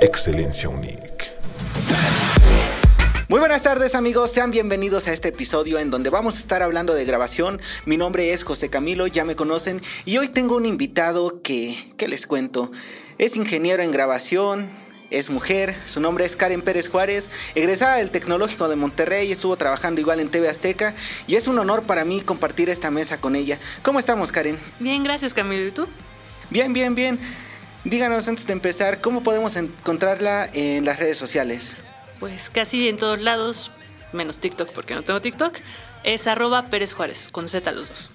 Excelencia Unique. Muy buenas tardes amigos, sean bienvenidos a este episodio en donde vamos a estar hablando de grabación. Mi nombre es José Camilo, ya me conocen, y hoy tengo un invitado que, ¿qué les cuento? Es ingeniero en grabación, es mujer, su nombre es Karen Pérez Juárez, egresada del Tecnológico de Monterrey, estuvo trabajando igual en TV Azteca y es un honor para mí compartir esta mesa con ella. ¿Cómo estamos, Karen? Bien, gracias Camilo, ¿y tú? Bien, bien, bien. Díganos antes de empezar, ¿cómo podemos encontrarla en las redes sociales? Pues casi en todos lados, menos TikTok porque no tengo TikTok, es arroba Pérez Juárez, con Z los dos.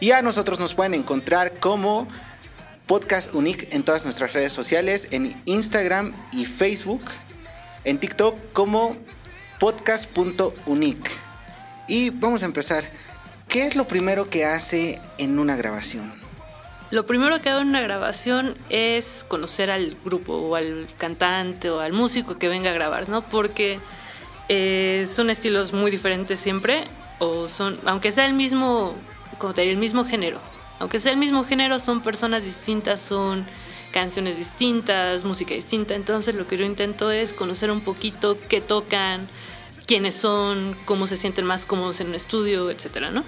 Y a nosotros nos pueden encontrar como Podcast Unique en todas nuestras redes sociales, en Instagram y Facebook, en TikTok como podcast.unique. Y vamos a empezar. ¿Qué es lo primero que hace en una grabación? Lo primero que hago en una grabación es conocer al grupo o al cantante o al músico que venga a grabar, ¿no? Porque eh, son estilos muy diferentes siempre, o son, aunque sea el mismo, como te diría, el mismo género, aunque sea el mismo género, son personas distintas, son canciones distintas, música distinta. Entonces lo que yo intento es conocer un poquito qué tocan, quiénes son, cómo se sienten más cómodos en un estudio, etcétera, ¿no?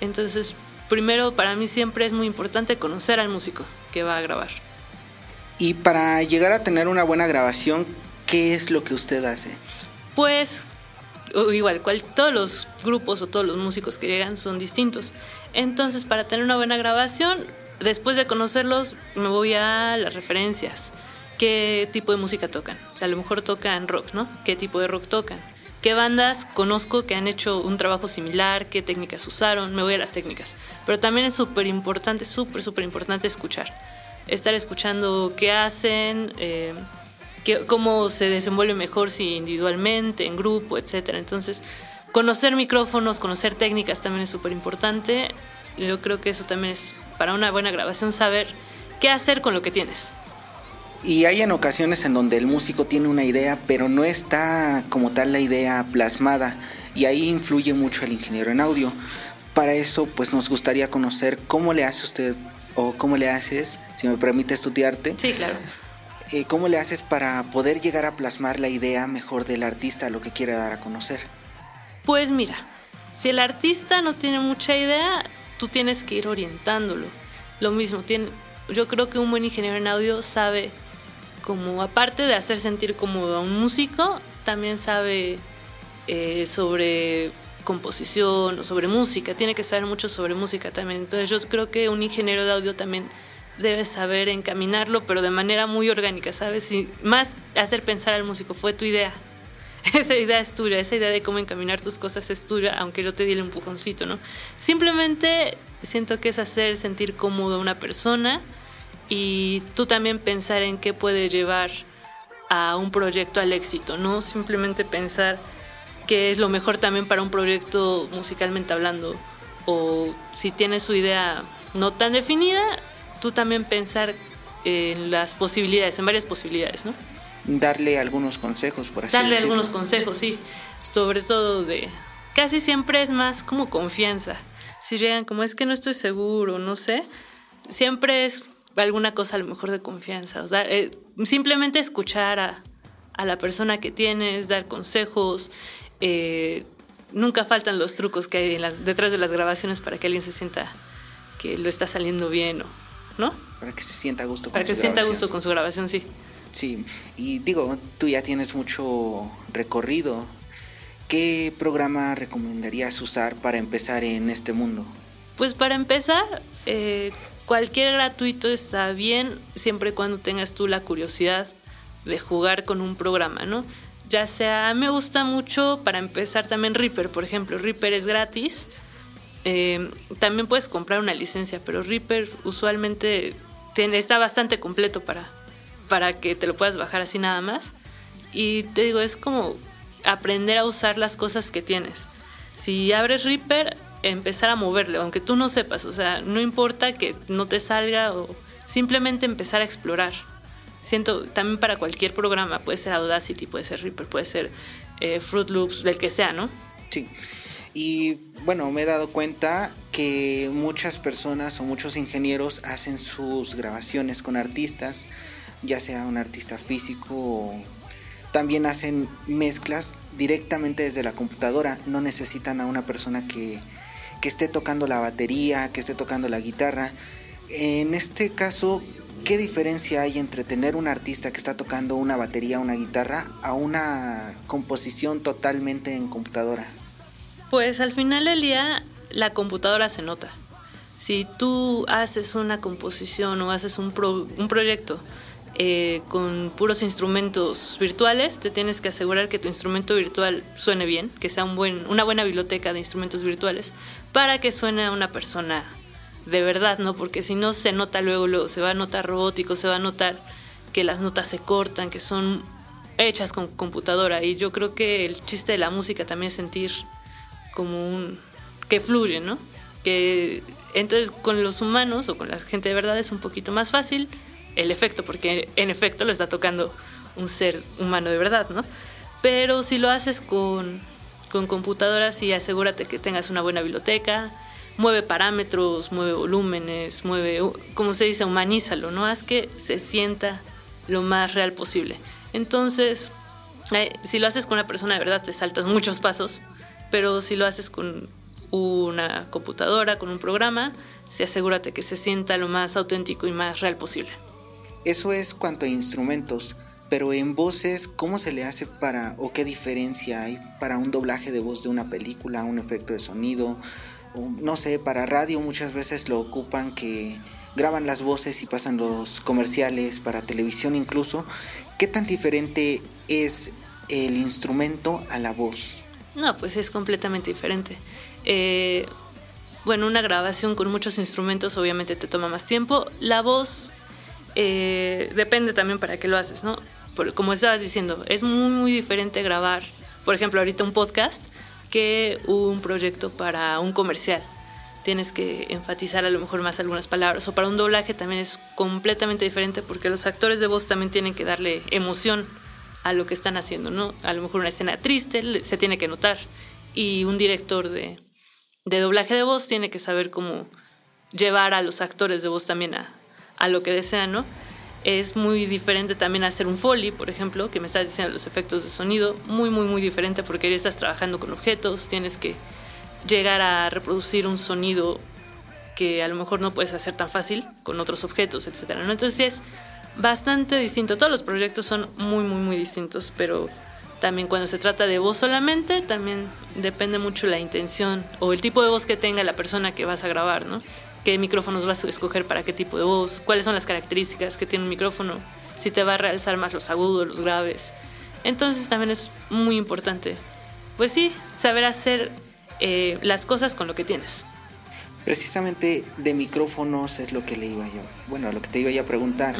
Entonces primero para mí siempre es muy importante conocer al músico que va a grabar. Y para llegar a tener una buena grabación, ¿qué es lo que usted hace? Pues igual, cual, todos los grupos o todos los músicos que llegan son distintos. Entonces, para tener una buena grabación, después de conocerlos, me voy a las referencias. ¿Qué tipo de música tocan? O sea, a lo mejor tocan rock, ¿no? ¿Qué tipo de rock tocan? Qué bandas conozco que han hecho un trabajo similar, qué técnicas usaron, me voy a las técnicas. Pero también es súper importante, súper, súper importante escuchar. Estar escuchando qué hacen, eh, cómo se desenvuelve mejor si individualmente, en grupo, etc. Entonces, conocer micrófonos, conocer técnicas también es súper importante. Yo creo que eso también es para una buena grabación saber qué hacer con lo que tienes. Y hay en ocasiones en donde el músico tiene una idea, pero no está como tal la idea plasmada. Y ahí influye mucho el ingeniero en audio. Para eso, pues nos gustaría conocer cómo le hace usted, o cómo le haces, si me permite estudiarte. Sí, claro. Eh, ¿Cómo le haces para poder llegar a plasmar la idea mejor del artista, lo que quiere dar a conocer? Pues mira, si el artista no tiene mucha idea, tú tienes que ir orientándolo. Lo mismo, tiene, yo creo que un buen ingeniero en audio sabe como aparte de hacer sentir cómodo a un músico, también sabe eh, sobre composición o sobre música, tiene que saber mucho sobre música también. Entonces yo creo que un ingeniero de audio también debe saber encaminarlo, pero de manera muy orgánica, ¿sabes? Y más hacer pensar al músico, fue tu idea. Esa idea es tuya, esa idea de cómo encaminar tus cosas es tuya, aunque yo te di el empujoncito, ¿no? Simplemente siento que es hacer sentir cómodo a una persona y tú también pensar en qué puede llevar a un proyecto al éxito, no simplemente pensar qué es lo mejor también para un proyecto musicalmente hablando o si tienes su idea no tan definida, tú también pensar en las posibilidades, en varias posibilidades, ¿no? Darle algunos consejos, por así Darle algunos consejos, sí. Sobre todo de... Casi siempre es más como confianza. Si llegan como es que no estoy seguro, no sé, siempre es alguna cosa a lo mejor de confianza. O eh, simplemente escuchar a, la persona que tienes, dar consejos. Eh, nunca faltan los trucos que hay detrás de las grabaciones para que alguien se sienta que lo está saliendo bien, o, ¿no? Para que se sienta a gusto con Para que se sienta a gusto con su grabación, sí. Sí, y digo, tú ya tienes mucho recorrido. ¿Qué programa recomendarías usar para empezar en este mundo? Pues para empezar, eh, Cualquier gratuito está bien siempre y cuando tengas tú la curiosidad de jugar con un programa, ¿no? Ya sea, me gusta mucho para empezar también Reaper, por ejemplo. Reaper es gratis. Eh, también puedes comprar una licencia, pero Reaper usualmente tiene, está bastante completo para, para que te lo puedas bajar así nada más. Y te digo, es como aprender a usar las cosas que tienes. Si abres Reaper, empezar a moverle, aunque tú no sepas, o sea, no importa que no te salga o simplemente empezar a explorar. Siento, también para cualquier programa, puede ser Audacity, puede ser Reaper, puede ser eh, Fruit Loops, del que sea, ¿no? Sí. Y bueno, me he dado cuenta que muchas personas o muchos ingenieros hacen sus grabaciones con artistas ya sea un artista físico o también hacen mezclas directamente desde la computadora, no necesitan a una persona que, que esté tocando la batería, que esté tocando la guitarra. En este caso, ¿qué diferencia hay entre tener un artista que está tocando una batería, una guitarra, a una composición totalmente en computadora? Pues al final del día la computadora se nota. Si tú haces una composición o haces un, un proyecto eh, con puros instrumentos virtuales, te tienes que asegurar que tu instrumento virtual suene bien, que sea una buena biblioteca de instrumentos virtuales, para que suene a una persona de verdad, ¿no? Porque si no se nota luego, luego se va a notar robótico, se va a notar que las notas se cortan, que son hechas con computadora. Y yo creo que el chiste de la música también es sentir como un... que fluye, ¿no? Que entonces con los humanos o con la gente de verdad es un poquito más fácil el efecto, porque en efecto lo está tocando un ser humano de verdad, ¿no? Pero si lo haces con, con computadoras y asegúrate que tengas una buena biblioteca, mueve parámetros, mueve volúmenes, mueve, como se dice, humanízalo, ¿no? Haz que se sienta lo más real posible. Entonces, eh, si lo haces con una persona de verdad, te saltas muchos pasos, pero si lo haces con una computadora, con un programa, se asegúrate que se sienta lo más auténtico y más real posible. Eso es cuanto a instrumentos, pero en voces, ¿cómo se le hace para o qué diferencia hay para un doblaje de voz de una película, un efecto de sonido? no sé, para radio muchas veces lo ocupan que graban las voces y pasan los comerciales, para televisión incluso. ¿Qué tan diferente es el instrumento a la voz? No, pues es completamente diferente. Eh, bueno, una grabación con muchos instrumentos obviamente te toma más tiempo. La voz eh, depende también para qué lo haces, ¿no? como estabas diciendo, es muy, muy diferente grabar, por ejemplo, ahorita un podcast que un proyecto para un comercial. Tienes que enfatizar a lo mejor más algunas palabras. O para un doblaje también es completamente diferente porque los actores de voz también tienen que darle emoción a lo que están haciendo, ¿no? A lo mejor una escena triste se tiene que notar. Y un director de, de doblaje de voz tiene que saber cómo llevar a los actores de voz también a, a lo que desean, ¿no? Es muy diferente también hacer un foley, por ejemplo, que me estás diciendo los efectos de sonido, muy, muy, muy diferente porque ya estás trabajando con objetos, tienes que llegar a reproducir un sonido que a lo mejor no puedes hacer tan fácil con otros objetos, etc. ¿no? Entonces es bastante distinto. Todos los proyectos son muy, muy, muy distintos, pero también cuando se trata de voz solamente, también depende mucho la intención o el tipo de voz que tenga la persona que vas a grabar, ¿no? Qué micrófonos vas a escoger para qué tipo de voz, cuáles son las características que tiene un micrófono, si te va a realzar más los agudos, los graves. Entonces también es muy importante, pues sí, saber hacer eh, las cosas con lo que tienes. Precisamente de micrófonos es lo que le iba yo, bueno, lo que te iba a preguntar.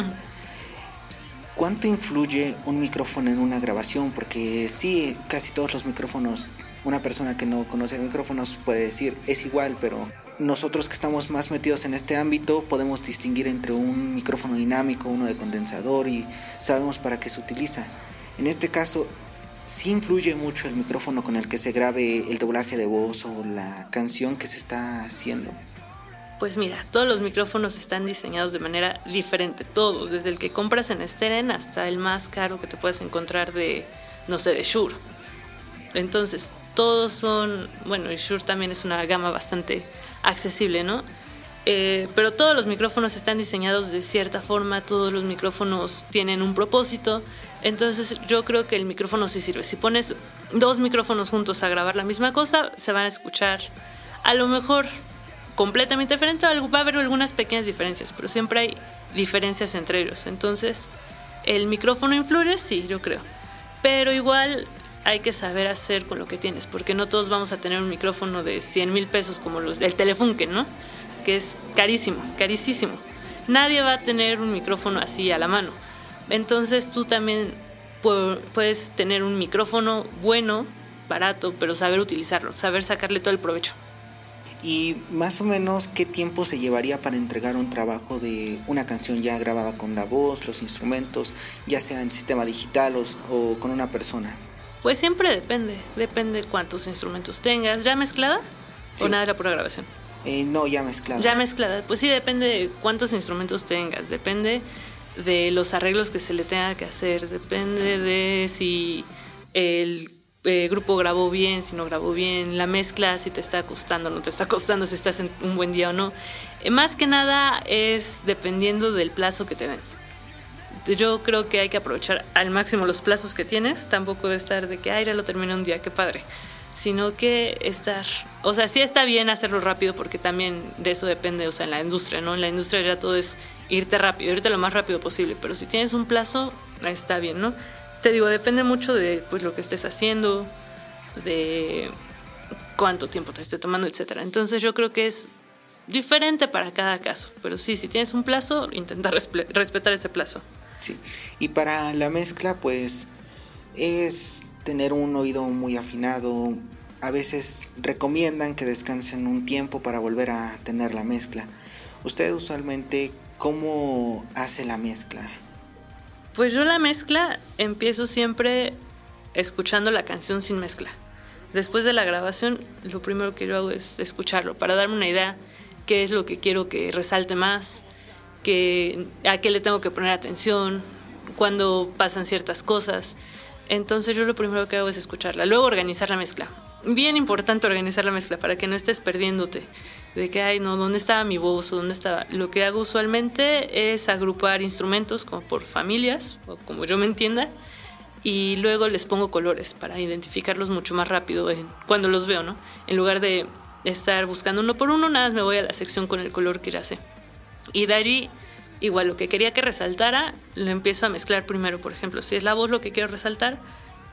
¿Cuánto influye un micrófono en una grabación? Porque sí, casi todos los micrófonos, una persona que no conoce micrófonos puede decir es igual, pero nosotros que estamos más metidos en este ámbito podemos distinguir entre un micrófono dinámico, uno de condensador y sabemos para qué se utiliza. En este caso, sí influye mucho el micrófono con el que se grabe el doblaje de voz o la canción que se está haciendo. Pues mira, todos los micrófonos están diseñados de manera diferente, todos, desde el que compras en Steren hasta el más caro que te puedes encontrar de, no sé, de Shure. Entonces, todos son, bueno, y Shure también es una gama bastante accesible, ¿no? Eh, pero todos los micrófonos están diseñados de cierta forma, todos los micrófonos tienen un propósito, entonces yo creo que el micrófono sí sirve. Si pones dos micrófonos juntos a grabar la misma cosa, se van a escuchar a lo mejor completamente diferente, va a haber algunas pequeñas diferencias, pero siempre hay diferencias entre ellos. Entonces, ¿el micrófono influye? Sí, yo creo. Pero igual hay que saber hacer con lo que tienes, porque no todos vamos a tener un micrófono de 100 mil pesos como los del Telefunken, ¿no? Que es carísimo, carísimo. Nadie va a tener un micrófono así a la mano. Entonces tú también puedes tener un micrófono bueno, barato, pero saber utilizarlo, saber sacarle todo el provecho. ¿Y más o menos qué tiempo se llevaría para entregar un trabajo de una canción ya grabada con la voz, los instrumentos, ya sea en sistema digital o, con una persona? Pues siempre depende, depende cuántos instrumentos tengas. ¿Ya mezclada? ¿O nada de la pura grabación? Eh, no, ya mezclada. Ya mezclada. Pues sí, depende de cuántos instrumentos tengas, depende de los arreglos que se le tenga que hacer, depende de si el eh, grupo grabó bien, si no grabó bien, la mezcla, si te está costando no te está costando, si estás en un buen día o no. Eh, más que nada es dependiendo del plazo que te den. Yo creo que hay que aprovechar al máximo los plazos que tienes, tampoco estar de que, ay, ya lo terminé un día, qué padre sino que estar, o sea, sí está bien hacerlo rápido porque también de eso depende, o sea, en la industria, ¿no? En la industria ya todo es irte rápido, irte lo más rápido posible, pero si tienes un plazo, está bien, ¿no? Te digo, depende mucho de pues lo que estés haciendo, de cuánto tiempo te esté tomando, etcétera. Entonces yo creo que es diferente para cada caso, pero sí, si tienes un plazo, intenta respetar ese plazo. Sí, y para la mezcla, pues es tener un oído muy afinado. A veces recomiendan que descansen un tiempo para volver a tener la mezcla. ¿Usted usualmente cómo hace la mezcla? Pues yo la mezcla empiezo siempre escuchando la canción sin mezcla. Después de la grabación, lo primero que yo hago es escucharlo para darme una idea qué es lo que quiero que resalte más, que, a qué le tengo que poner atención, cuando pasan ciertas cosas. Entonces yo lo primero que hago es escucharla, luego organizar la mezcla. Bien importante organizar la mezcla para que no estés perdiéndote de que, ay, no, ¿dónde estaba mi voz o dónde estaba? Lo que hago usualmente es agrupar instrumentos como por familias o como yo me entienda y luego les pongo colores para identificarlos mucho más rápido cuando los veo, ¿no? En lugar de estar buscando uno por uno, nada me voy a la sección con el color que ya sé. Y de allí igual lo que quería que resaltara, lo empiezo a mezclar primero. Por ejemplo, si es la voz lo que quiero resaltar,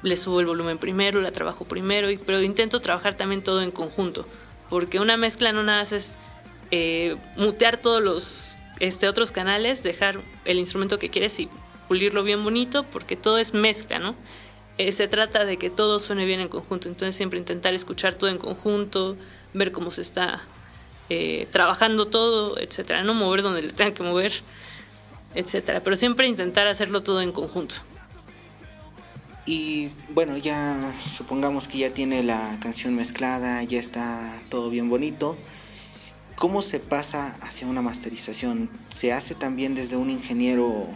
le subo el volumen primero, la trabajo primero, pero intento trabajar también todo en conjunto. Porque una mezcla no nada es eh, mutear todos los este, otros canales, dejar el instrumento que quieres y pulirlo bien bonito, porque todo es mezcla, ¿no? Eh, se trata de que todo suene bien en conjunto, entonces siempre intentar escuchar todo en conjunto, ver cómo se está eh, trabajando todo, etcétera, no mover donde le tengan que mover, etcétera, pero siempre intentar hacerlo todo en conjunto. Y bueno, ya supongamos que ya tiene la canción mezclada, ya está todo bien bonito. ¿Cómo se pasa hacia una masterización? ¿Se hace también desde un ingeniero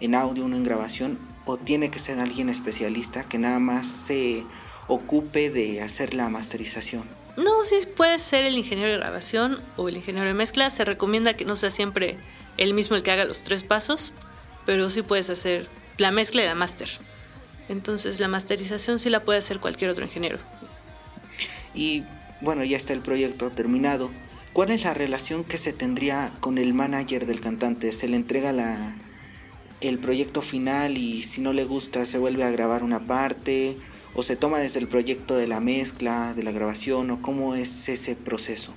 en audio, uno en grabación? ¿O tiene que ser alguien especialista que nada más se ocupe de hacer la masterización? No, sí puede ser el ingeniero de grabación o el ingeniero de mezcla. Se recomienda que no sea siempre el mismo el que haga los tres pasos, pero sí puedes hacer la mezcla y la máster. Entonces la masterización sí la puede hacer cualquier otro ingeniero. Y bueno, ya está el proyecto terminado. ¿Cuál es la relación que se tendría con el manager del cantante? ¿Se le entrega la, el proyecto final y si no le gusta se vuelve a grabar una parte? o se toma desde el proyecto de la mezcla, de la grabación o cómo es ese proceso?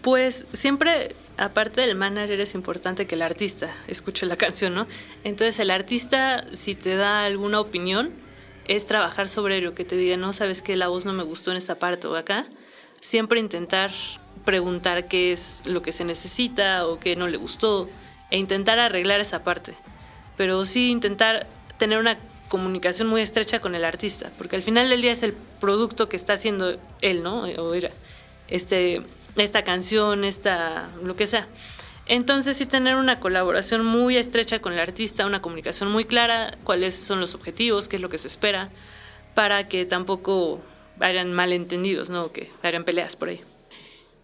Pues siempre, aparte del manager, es importante que el artista escuche la canción, ¿no? Entonces el artista, si te da alguna opinión, es trabajar sobre ello, que te diga, no, sabes que la voz no me gustó en esta parte o acá. Siempre intentar preguntar qué es lo que se necesita o qué no le gustó e intentar arreglar esa parte. Pero sí intentar tener una comunicación muy estrecha con el artista, porque al final del día es el producto que está haciendo él, ¿no? O ella. Este, esta canción, esta, lo que sea. Entonces sí tener una colaboración muy estrecha con el artista, una comunicación muy clara, cuáles son los objetivos, qué es lo que se espera, para que tampoco hayan malentendidos, ¿no? Que hayan peleas por ahí.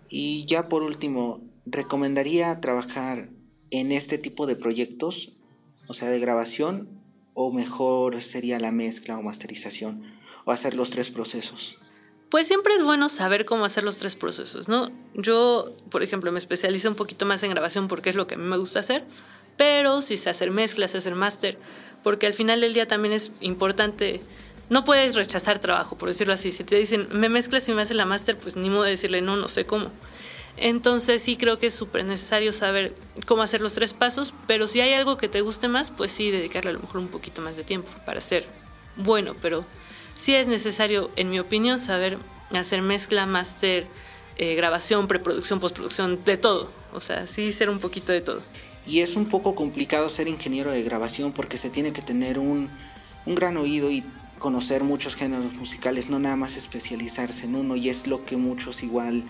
Y ya por último, ¿recomendaría trabajar en este tipo de proyectos? O sea, de grabación o mejor sería la mezcla o masterización o hacer los tres procesos? Pues siempre es bueno saber cómo hacer los tres procesos, ¿no? Yo, por ejemplo, me especializo un poquito más en grabación porque es lo que a mí me gusta hacer, pero si sé hacer mezclas, sé hacer máster, porque al final del día también es importante, no puedes rechazar trabajo, por decirlo así. Si te dicen, me mezclas y me haces la máster, pues ni modo de decirle, no, no sé cómo. Entonces sí creo que es súper necesario saber cómo hacer los tres pasos, pero si hay algo que te guste más, pues sí, dedicarle a lo mejor un poquito más de tiempo para ser bueno, pero sí es necesario, en mi opinión, saber hacer mezcla, máster, eh, grabación, preproducción, postproducción, de todo. O sea, sí ser un poquito de todo. Y es un poco complicado ser ingeniero de grabación porque se tiene que tener un, un gran oído y conocer muchos géneros musicales, no nada más especializarse en uno, y es lo que muchos igual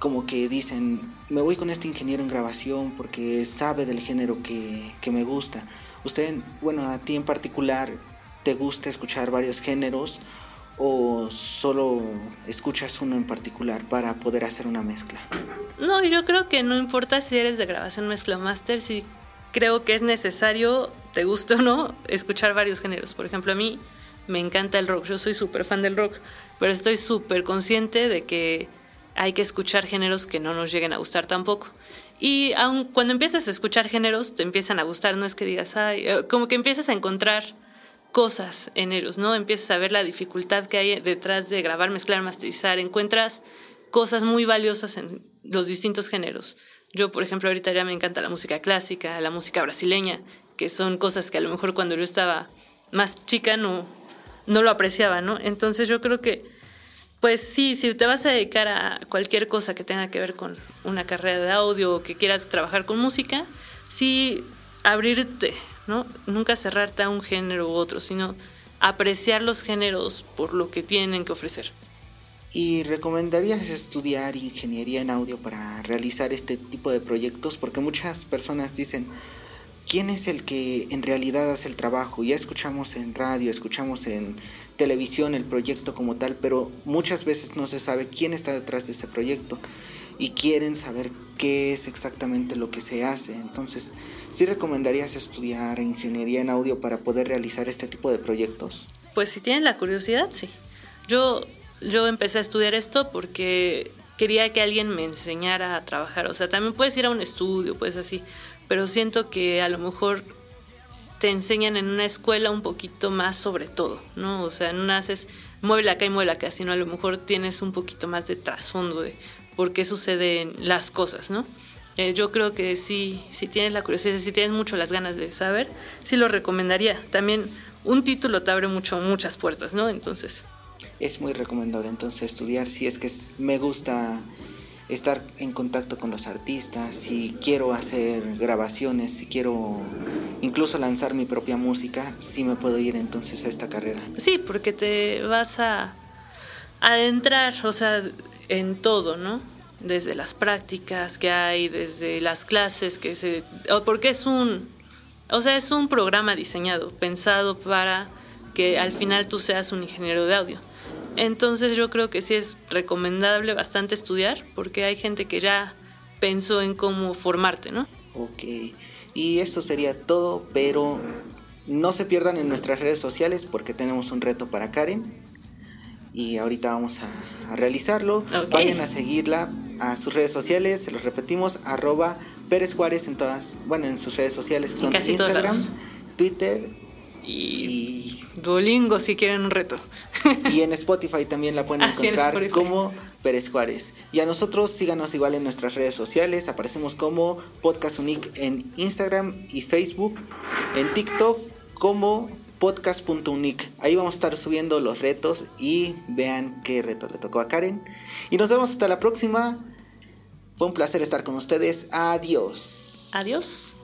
como que dicen, me voy con este ingeniero en grabación porque sabe del género que, que me gusta. Usted, bueno, a ti en particular, ¿te gusta escuchar varios géneros o solo escuchas uno en particular para poder hacer una mezcla? No, yo creo que no importa si eres de grabación, mezcla master, si creo que es necesario, te guste o no, escuchar varios géneros. Por ejemplo, a mí me encanta el rock, yo soy súper fan del rock, pero estoy súper consciente de que hay que escuchar géneros que no nos lleguen a gustar tampoco. Y aun cuando empiezas a escuchar géneros, te empiezan a gustar, no es que digas, ay, eh, como que empiezas a encontrar cosas en ellos, ¿no? Empiezas a ver la dificultad que hay detrás de grabar, mezclar, masterizar, encuentras cosas muy valiosas en los distintos géneros. Yo, por ejemplo, ahorita ya me encanta la música clásica, la música brasileña, que son cosas que a lo mejor cuando yo estaba más chica no, no lo apreciaba, ¿no? Entonces yo creo que, pues sí, si te vas a dedicar a cualquier cosa que tenga que ver con una carrera de audio o que quieras trabajar con música, sí abrirte, ¿no? Nunca cerrarte a un género u otro, sino apreciar los géneros por lo que tienen que ofrecer. ¿Y recomendarías estudiar ingeniería en audio para realizar este tipo de proyectos? Porque muchas personas dicen, ¿quién es el que en realidad hace el trabajo? Ya escuchamos en radio, escuchamos en televisión el proyecto como tal, pero muchas veces no se sabe quién está detrás de ese proyecto y quieren saber qué es exactamente lo que se hace. Entonces, ¿sí recomendarías estudiar ingeniería en audio para poder realizar este tipo de proyectos? Pues si tienen la curiosidad, sí. Yo yo empecé a estudiar esto porque quería que alguien me enseñara a trabajar. O sea, también puedes ir a un estudio, pues así, pero siento que a lo mejor te enseñan en una escuela un poquito más sobre todo, ¿no? O sea, no haces mueble acá y mueble acá, sino a lo mejor tienes un poquito más de trasfondo por qué suceden las cosas, ¿no? Eh, yo creo que sí, si tienes la curiosidad, si tienes mucho las ganas de saber, sí lo recomendaría. También un título te abre mucho, muchas puertas, ¿no? Entonces, es muy recomendable entonces estudiar si es que me gusta estar en contacto con los artistas, si quiero hacer grabaciones, si quiero incluso lanzar mi propia música, sí me puedo ir entonces a esta carrera. Sí, porque te vas a adentrar, o sea, en todo, ¿no? Desde las prácticas que hay, desde las clases que se... Porque es un... O sea, es un programa diseñado, pensado para que al final tú seas un ingeniero de audio. Entonces yo creo que sí es recomendable bastante estudiar porque hay gente que ya pensó en cómo formarte, ¿no? Ok, y esto sería todo, pero no se pierdan en nuestras redes sociales porque tenemos un reto para Karen y ahorita vamos a, realizarlo. Vayan a seguirla a sus redes sociales, se los repetimos, arroba Pérez Juárez en todas, bueno, en sus redes sociales que son Instagram, Twitter y, Duolingo si quieren un reto. Y en Spotify también la pueden encontrar como Pérez Juárez. Y a nosotros síganos igual en nuestras redes sociales. Aparecemos como Podcast Unique en Instagram y Facebook. En TikTok como podcast.unique. Ahí vamos a estar subiendo los retos y vean qué reto le tocó a Karen. Y nos vemos hasta la próxima. Fue un placer estar con ustedes. Adiós. Adiós.